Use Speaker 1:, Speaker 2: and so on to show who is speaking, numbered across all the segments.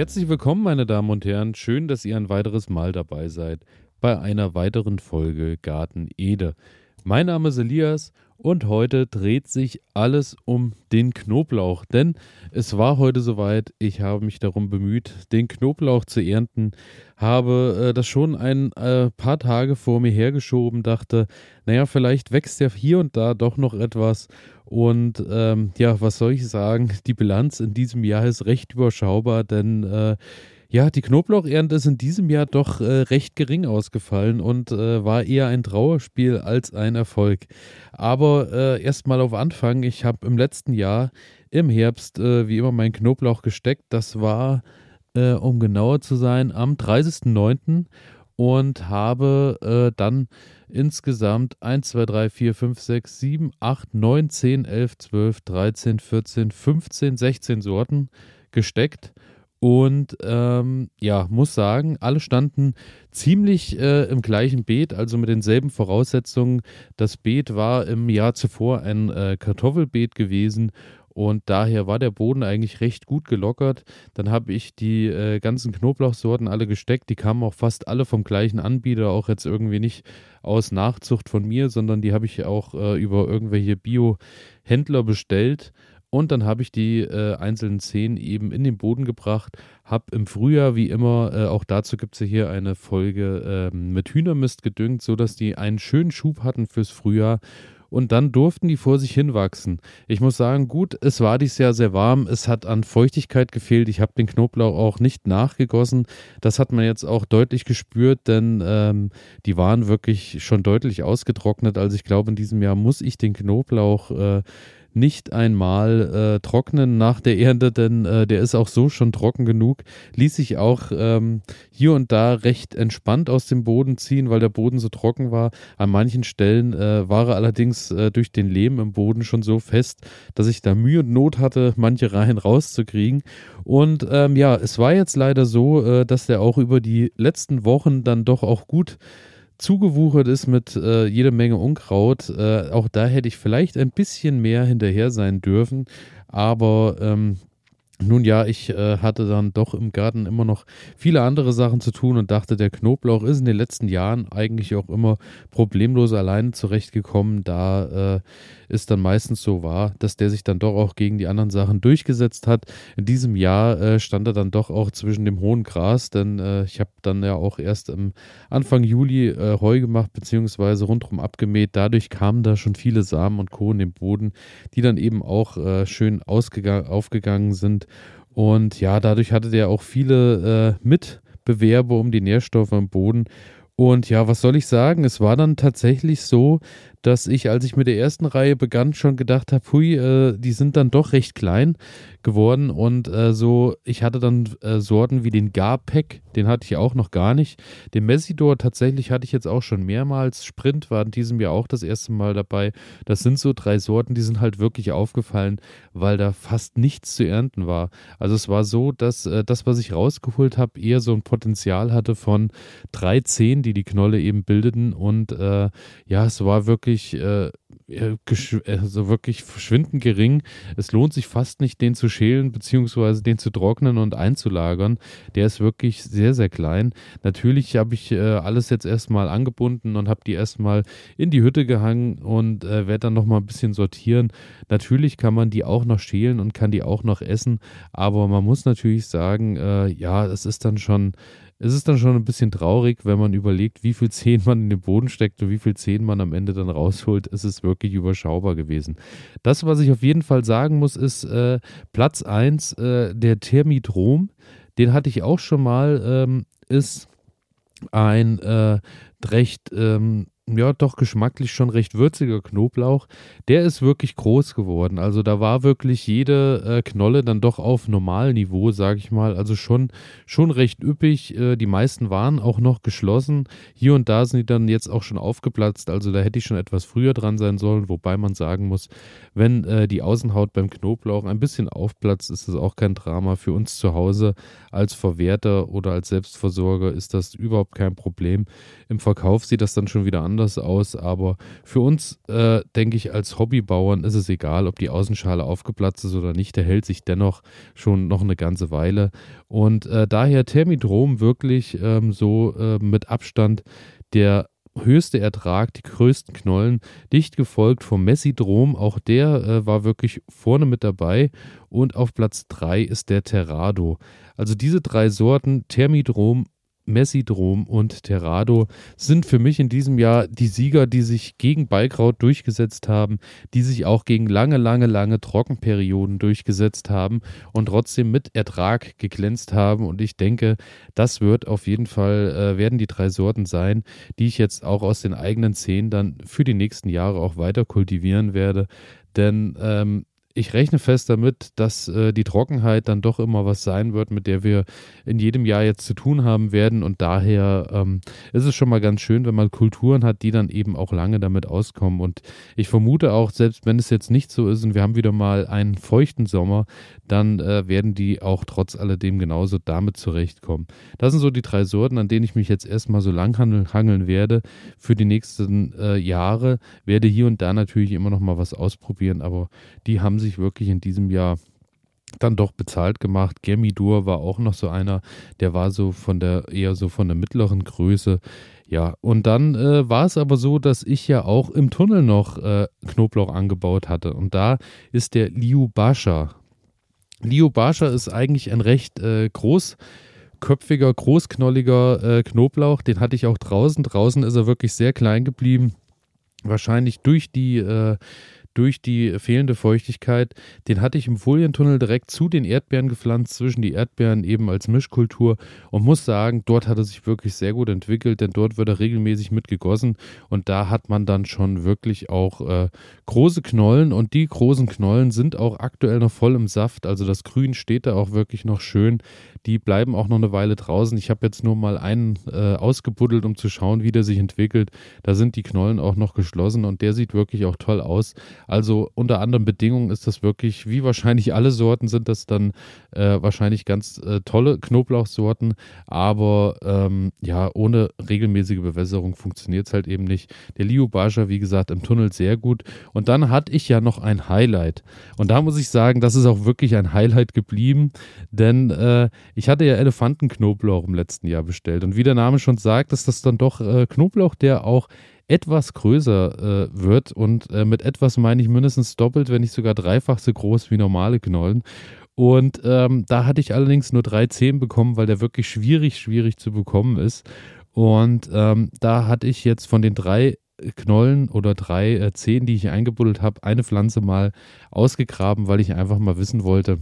Speaker 1: Herzlich willkommen, meine Damen und Herren. Schön, dass ihr ein weiteres Mal dabei seid bei einer weiteren Folge Garten Ede. Mein Name ist Elias und heute dreht sich alles um den Knoblauch, denn es war heute soweit. Ich habe mich darum bemüht, den Knoblauch zu ernten, habe äh, das schon ein äh, paar Tage vor mir hergeschoben, dachte, naja, vielleicht wächst ja hier und da doch noch etwas. Und ähm, ja, was soll ich sagen? Die Bilanz in diesem Jahr ist recht überschaubar, denn äh, ja, die Knoblauchernte ist in diesem Jahr doch äh, recht gering ausgefallen und äh, war eher ein Trauerspiel als ein Erfolg. Aber äh, erstmal auf Anfang, ich habe im letzten Jahr im Herbst äh, wie immer meinen Knoblauch gesteckt. Das war, äh, um genauer zu sein, am 30.09. und habe äh, dann insgesamt 1, 2, 3, 4, 5, 6, 7, 8, 9, 10, 11, 12, 13, 14, 15, 16 Sorten gesteckt und ähm, ja, muss sagen, alle standen ziemlich äh, im gleichen Beet, also mit denselben Voraussetzungen. Das Beet war im Jahr zuvor ein äh, Kartoffelbeet gewesen und daher war der Boden eigentlich recht gut gelockert. Dann habe ich die äh, ganzen Knoblauchsorten alle gesteckt. Die kamen auch fast alle vom gleichen Anbieter, auch jetzt irgendwie nicht aus Nachzucht von mir, sondern die habe ich auch äh, über irgendwelche Bio-Händler bestellt. Und dann habe ich die äh, einzelnen Szenen eben in den Boden gebracht, habe im Frühjahr, wie immer, äh, auch dazu gibt es ja hier eine Folge äh, mit Hühnermist gedüngt, sodass die einen schönen Schub hatten fürs Frühjahr. Und dann durften die vor sich hinwachsen. Ich muss sagen, gut, es war dieses Jahr sehr warm, es hat an Feuchtigkeit gefehlt. Ich habe den Knoblauch auch nicht nachgegossen. Das hat man jetzt auch deutlich gespürt, denn ähm, die waren wirklich schon deutlich ausgetrocknet. Also ich glaube, in diesem Jahr muss ich den Knoblauch äh, nicht einmal äh, trocknen nach der Ernte, denn äh, der ist auch so schon trocken genug. Ließ sich auch ähm, hier und da recht entspannt aus dem Boden ziehen, weil der Boden so trocken war. An manchen Stellen äh, war er allerdings äh, durch den Lehm im Boden schon so fest, dass ich da Mühe und Not hatte, manche Reihen rauszukriegen. Und ähm, ja, es war jetzt leider so, äh, dass der auch über die letzten Wochen dann doch auch gut zugewuchert ist mit äh, jede Menge Unkraut. Äh, auch da hätte ich vielleicht ein bisschen mehr hinterher sein dürfen. Aber ähm, nun ja, ich äh, hatte dann doch im Garten immer noch viele andere Sachen zu tun und dachte, der Knoblauch ist in den letzten Jahren eigentlich auch immer problemlos alleine zurechtgekommen, da äh, es dann meistens so war, dass der sich dann doch auch gegen die anderen Sachen durchgesetzt hat. In diesem Jahr äh, stand er dann doch auch zwischen dem hohen Gras, denn äh, ich habe dann ja auch erst am Anfang Juli äh, Heu gemacht, beziehungsweise rundherum abgemäht. Dadurch kamen da schon viele Samen und Co. in den Boden, die dann eben auch äh, schön aufgegangen sind. Und ja, dadurch hatte der auch viele äh, Mitbewerber um die Nährstoffe im Boden. Und ja, was soll ich sagen? Es war dann tatsächlich so, dass ich, als ich mit der ersten Reihe begann, schon gedacht habe, hui, äh, die sind dann doch recht klein geworden und äh, so, ich hatte dann äh, Sorten wie den Garpack, den hatte ich auch noch gar nicht. Den Messidor tatsächlich hatte ich jetzt auch schon mehrmals. Sprint war in diesem Jahr auch das erste Mal dabei. Das sind so drei Sorten, die sind halt wirklich aufgefallen, weil da fast nichts zu ernten war. Also es war so, dass äh, das, was ich rausgeholt habe, eher so ein Potenzial hatte von drei Zehen, die die Knolle eben bildeten und äh, ja, es war wirklich wirklich, äh, also wirklich verschwindend gering. Es lohnt sich fast nicht, den zu schälen, beziehungsweise den zu trocknen und einzulagern. Der ist wirklich sehr, sehr klein. Natürlich habe ich äh, alles jetzt erstmal angebunden und habe die erstmal in die Hütte gehangen und äh, werde dann nochmal ein bisschen sortieren. Natürlich kann man die auch noch schälen und kann die auch noch essen, aber man muss natürlich sagen, äh, ja, es ist dann schon es ist dann schon ein bisschen traurig, wenn man überlegt, wie viel Zehen man in den Boden steckt und wie viel Zehen man am Ende dann rausholt. Es ist wirklich überschaubar gewesen. Das, was ich auf jeden Fall sagen muss, ist äh, Platz 1, äh, der Thermidrom. Den hatte ich auch schon mal, ähm, ist ein äh, recht ähm, ja, doch geschmacklich schon recht würziger Knoblauch. Der ist wirklich groß geworden. Also da war wirklich jede äh, Knolle dann doch auf Normalniveau, sage ich mal. Also schon, schon recht üppig. Äh, die meisten waren auch noch geschlossen. Hier und da sind die dann jetzt auch schon aufgeplatzt. Also da hätte ich schon etwas früher dran sein sollen. Wobei man sagen muss, wenn äh, die Außenhaut beim Knoblauch ein bisschen aufplatzt, ist das auch kein Drama. Für uns zu Hause als Verwerter oder als Selbstversorger ist das überhaupt kein Problem. Im Verkauf sieht das dann schon wieder anders anders aus, aber für uns, äh, denke ich, als Hobbybauern ist es egal, ob die Außenschale aufgeplatzt ist oder nicht. Der hält sich dennoch schon noch eine ganze Weile. Und äh, daher Thermidrom wirklich ähm, so äh, mit Abstand der höchste Ertrag, die größten Knollen, dicht gefolgt vom Messidrom. Auch der äh, war wirklich vorne mit dabei. Und auf Platz 3 ist der Terrado. Also diese drei Sorten, Thermidrom, Messidrom und Terrado sind für mich in diesem Jahr die Sieger, die sich gegen Beikraut durchgesetzt haben, die sich auch gegen lange, lange, lange Trockenperioden durchgesetzt haben und trotzdem mit Ertrag geglänzt haben. Und ich denke, das wird auf jeden Fall, äh, werden die drei Sorten sein, die ich jetzt auch aus den eigenen Zehen dann für die nächsten Jahre auch weiter kultivieren werde. Denn ähm, ich rechne fest damit, dass äh, die Trockenheit dann doch immer was sein wird, mit der wir in jedem Jahr jetzt zu tun haben werden. Und daher ähm, ist es schon mal ganz schön, wenn man Kulturen hat, die dann eben auch lange damit auskommen. Und ich vermute auch, selbst wenn es jetzt nicht so ist und wir haben wieder mal einen feuchten Sommer, dann äh, werden die auch trotz alledem genauso damit zurechtkommen. Das sind so die drei Sorten, an denen ich mich jetzt erstmal so lang hangeln werde für die nächsten äh, Jahre. Werde hier und da natürlich immer noch mal was ausprobieren, aber die haben sich wirklich in diesem Jahr dann doch bezahlt gemacht. Gemidur war auch noch so einer, der war so von der eher so von der mittleren Größe. Ja, und dann äh, war es aber so, dass ich ja auch im Tunnel noch äh, Knoblauch angebaut hatte. Und da ist der Liu Basha. Liu Basha ist eigentlich ein recht äh, großköpfiger, großknolliger äh, Knoblauch. Den hatte ich auch draußen. Draußen ist er wirklich sehr klein geblieben. Wahrscheinlich durch die äh, durch die fehlende Feuchtigkeit. Den hatte ich im Folientunnel direkt zu den Erdbeeren gepflanzt, zwischen die Erdbeeren eben als Mischkultur und muss sagen, dort hat er sich wirklich sehr gut entwickelt, denn dort wird er regelmäßig mitgegossen und da hat man dann schon wirklich auch äh, große Knollen und die großen Knollen sind auch aktuell noch voll im Saft, also das Grün steht da auch wirklich noch schön. Die bleiben auch noch eine Weile draußen. Ich habe jetzt nur mal einen äh, ausgebuddelt, um zu schauen, wie der sich entwickelt. Da sind die Knollen auch noch geschlossen und der sieht wirklich auch toll aus. Also unter anderen Bedingungen ist das wirklich, wie wahrscheinlich alle Sorten sind das dann äh, wahrscheinlich ganz äh, tolle Knoblauchsorten, aber ähm, ja, ohne regelmäßige Bewässerung funktioniert es halt eben nicht. Der Liu Basha, wie gesagt, im Tunnel sehr gut. Und dann hatte ich ja noch ein Highlight. Und da muss ich sagen, das ist auch wirklich ein Highlight geblieben, denn äh, ich hatte ja Elefantenknoblauch im letzten Jahr bestellt. Und wie der Name schon sagt, ist das dann doch äh, Knoblauch, der auch etwas größer äh, wird. Und äh, mit etwas meine ich mindestens doppelt, wenn nicht sogar dreifach so groß wie normale Knollen. Und ähm, da hatte ich allerdings nur drei Zehen bekommen, weil der wirklich schwierig, schwierig zu bekommen ist. Und ähm, da hatte ich jetzt von den drei Knollen oder drei äh, Zehen, die ich eingebuddelt habe, eine Pflanze mal ausgegraben, weil ich einfach mal wissen wollte,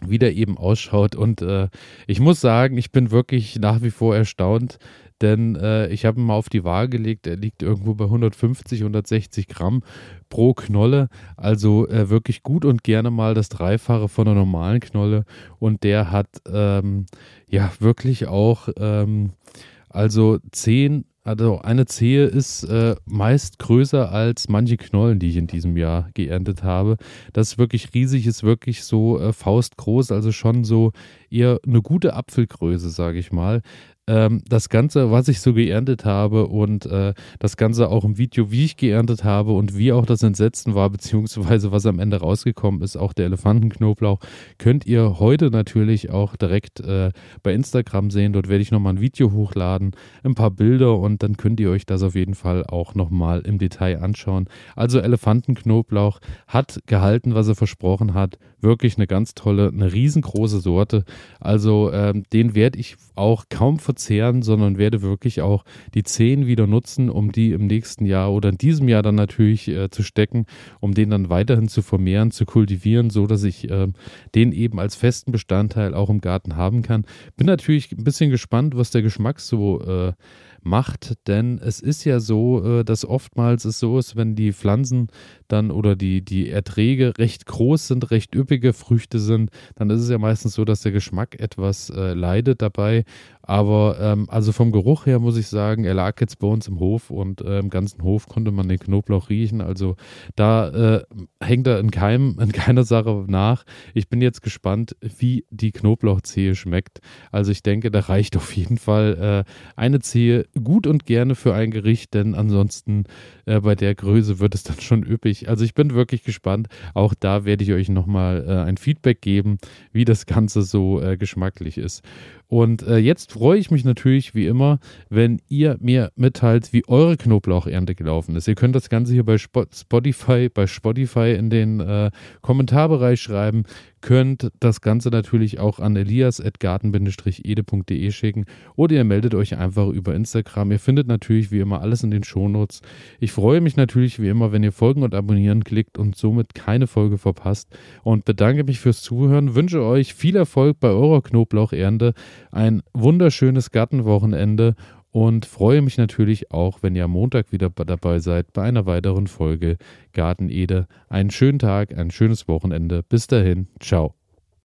Speaker 1: wie der eben ausschaut. Und äh, ich muss sagen, ich bin wirklich nach wie vor erstaunt, denn äh, ich habe ihn mal auf die Waage gelegt. Er liegt irgendwo bei 150, 160 Gramm pro Knolle. Also äh, wirklich gut und gerne mal das Dreifache von einer normalen Knolle. Und der hat ähm, ja wirklich auch ähm, also 10 also eine Zehe ist äh, meist größer als manche Knollen, die ich in diesem Jahr geerntet habe. Das ist wirklich riesig, ist wirklich so äh, faustgroß, also schon so eher eine gute Apfelgröße, sage ich mal ähm, das Ganze, was ich so geerntet habe und äh, das Ganze auch im Video, wie ich geerntet habe und wie auch das Entsetzen war, beziehungsweise was am Ende rausgekommen ist, auch der Elefantenknoblauch, könnt ihr heute natürlich auch direkt äh, bei Instagram sehen. Dort werde ich nochmal ein Video hochladen, ein paar Bilder und dann könnt ihr euch das auf jeden Fall auch nochmal im Detail anschauen. Also Elefantenknoblauch hat gehalten, was er versprochen hat. Wirklich eine ganz tolle, eine riesengroße Sorte. Also ähm, den werde ich auch kaum verzehren, sondern werde wirklich auch die Zehen wieder nutzen, um die im nächsten Jahr oder in diesem Jahr dann natürlich äh, zu stecken, um den dann weiterhin zu vermehren, zu kultivieren, so dass ich äh, den eben als festen Bestandteil auch im Garten haben kann. Bin natürlich ein bisschen gespannt, was der Geschmack so äh, macht, denn es ist ja so, äh, dass oftmals es so ist, wenn die Pflanzen dann oder die, die Erträge recht groß sind, recht üppige Früchte sind, dann ist es ja meistens so, dass der Geschmack etwas äh, leidet dabei. Aber ähm, also vom Geruch her muss ich sagen, er lag jetzt bei uns im Hof und äh, im ganzen Hof konnte man den Knoblauch riechen. Also da äh, hängt er in, keinem, in keiner Sache nach. Ich bin jetzt gespannt, wie die Knoblauchzehe schmeckt. Also ich denke, da reicht auf jeden Fall äh, eine Zehe gut und gerne für ein Gericht, denn ansonsten äh, bei der Größe wird es dann schon üppig. Also ich bin wirklich gespannt. Auch da werde ich euch nochmal äh, ein Feedback geben, wie das Ganze so äh, geschmacklich ist. Und äh, jetzt freue ich mich natürlich wie immer, wenn ihr mir mitteilt, wie eure Knoblauchernte gelaufen ist. Ihr könnt das Ganze hier bei Spotify, bei Spotify in den äh, Kommentarbereich schreiben könnt das Ganze natürlich auch an elias.garten-ede.de schicken oder ihr meldet euch einfach über Instagram. Ihr findet natürlich wie immer alles in den Shownotes. Ich freue mich natürlich wie immer, wenn ihr Folgen und Abonnieren klickt und somit keine Folge verpasst und bedanke mich fürs Zuhören, wünsche euch viel Erfolg bei eurer Knoblauchernte, ein wunderschönes Gartenwochenende und freue mich natürlich auch, wenn ihr am Montag wieder dabei seid bei einer weiteren Folge Garten Ede. Einen schönen Tag, ein schönes Wochenende. Bis dahin, ciao.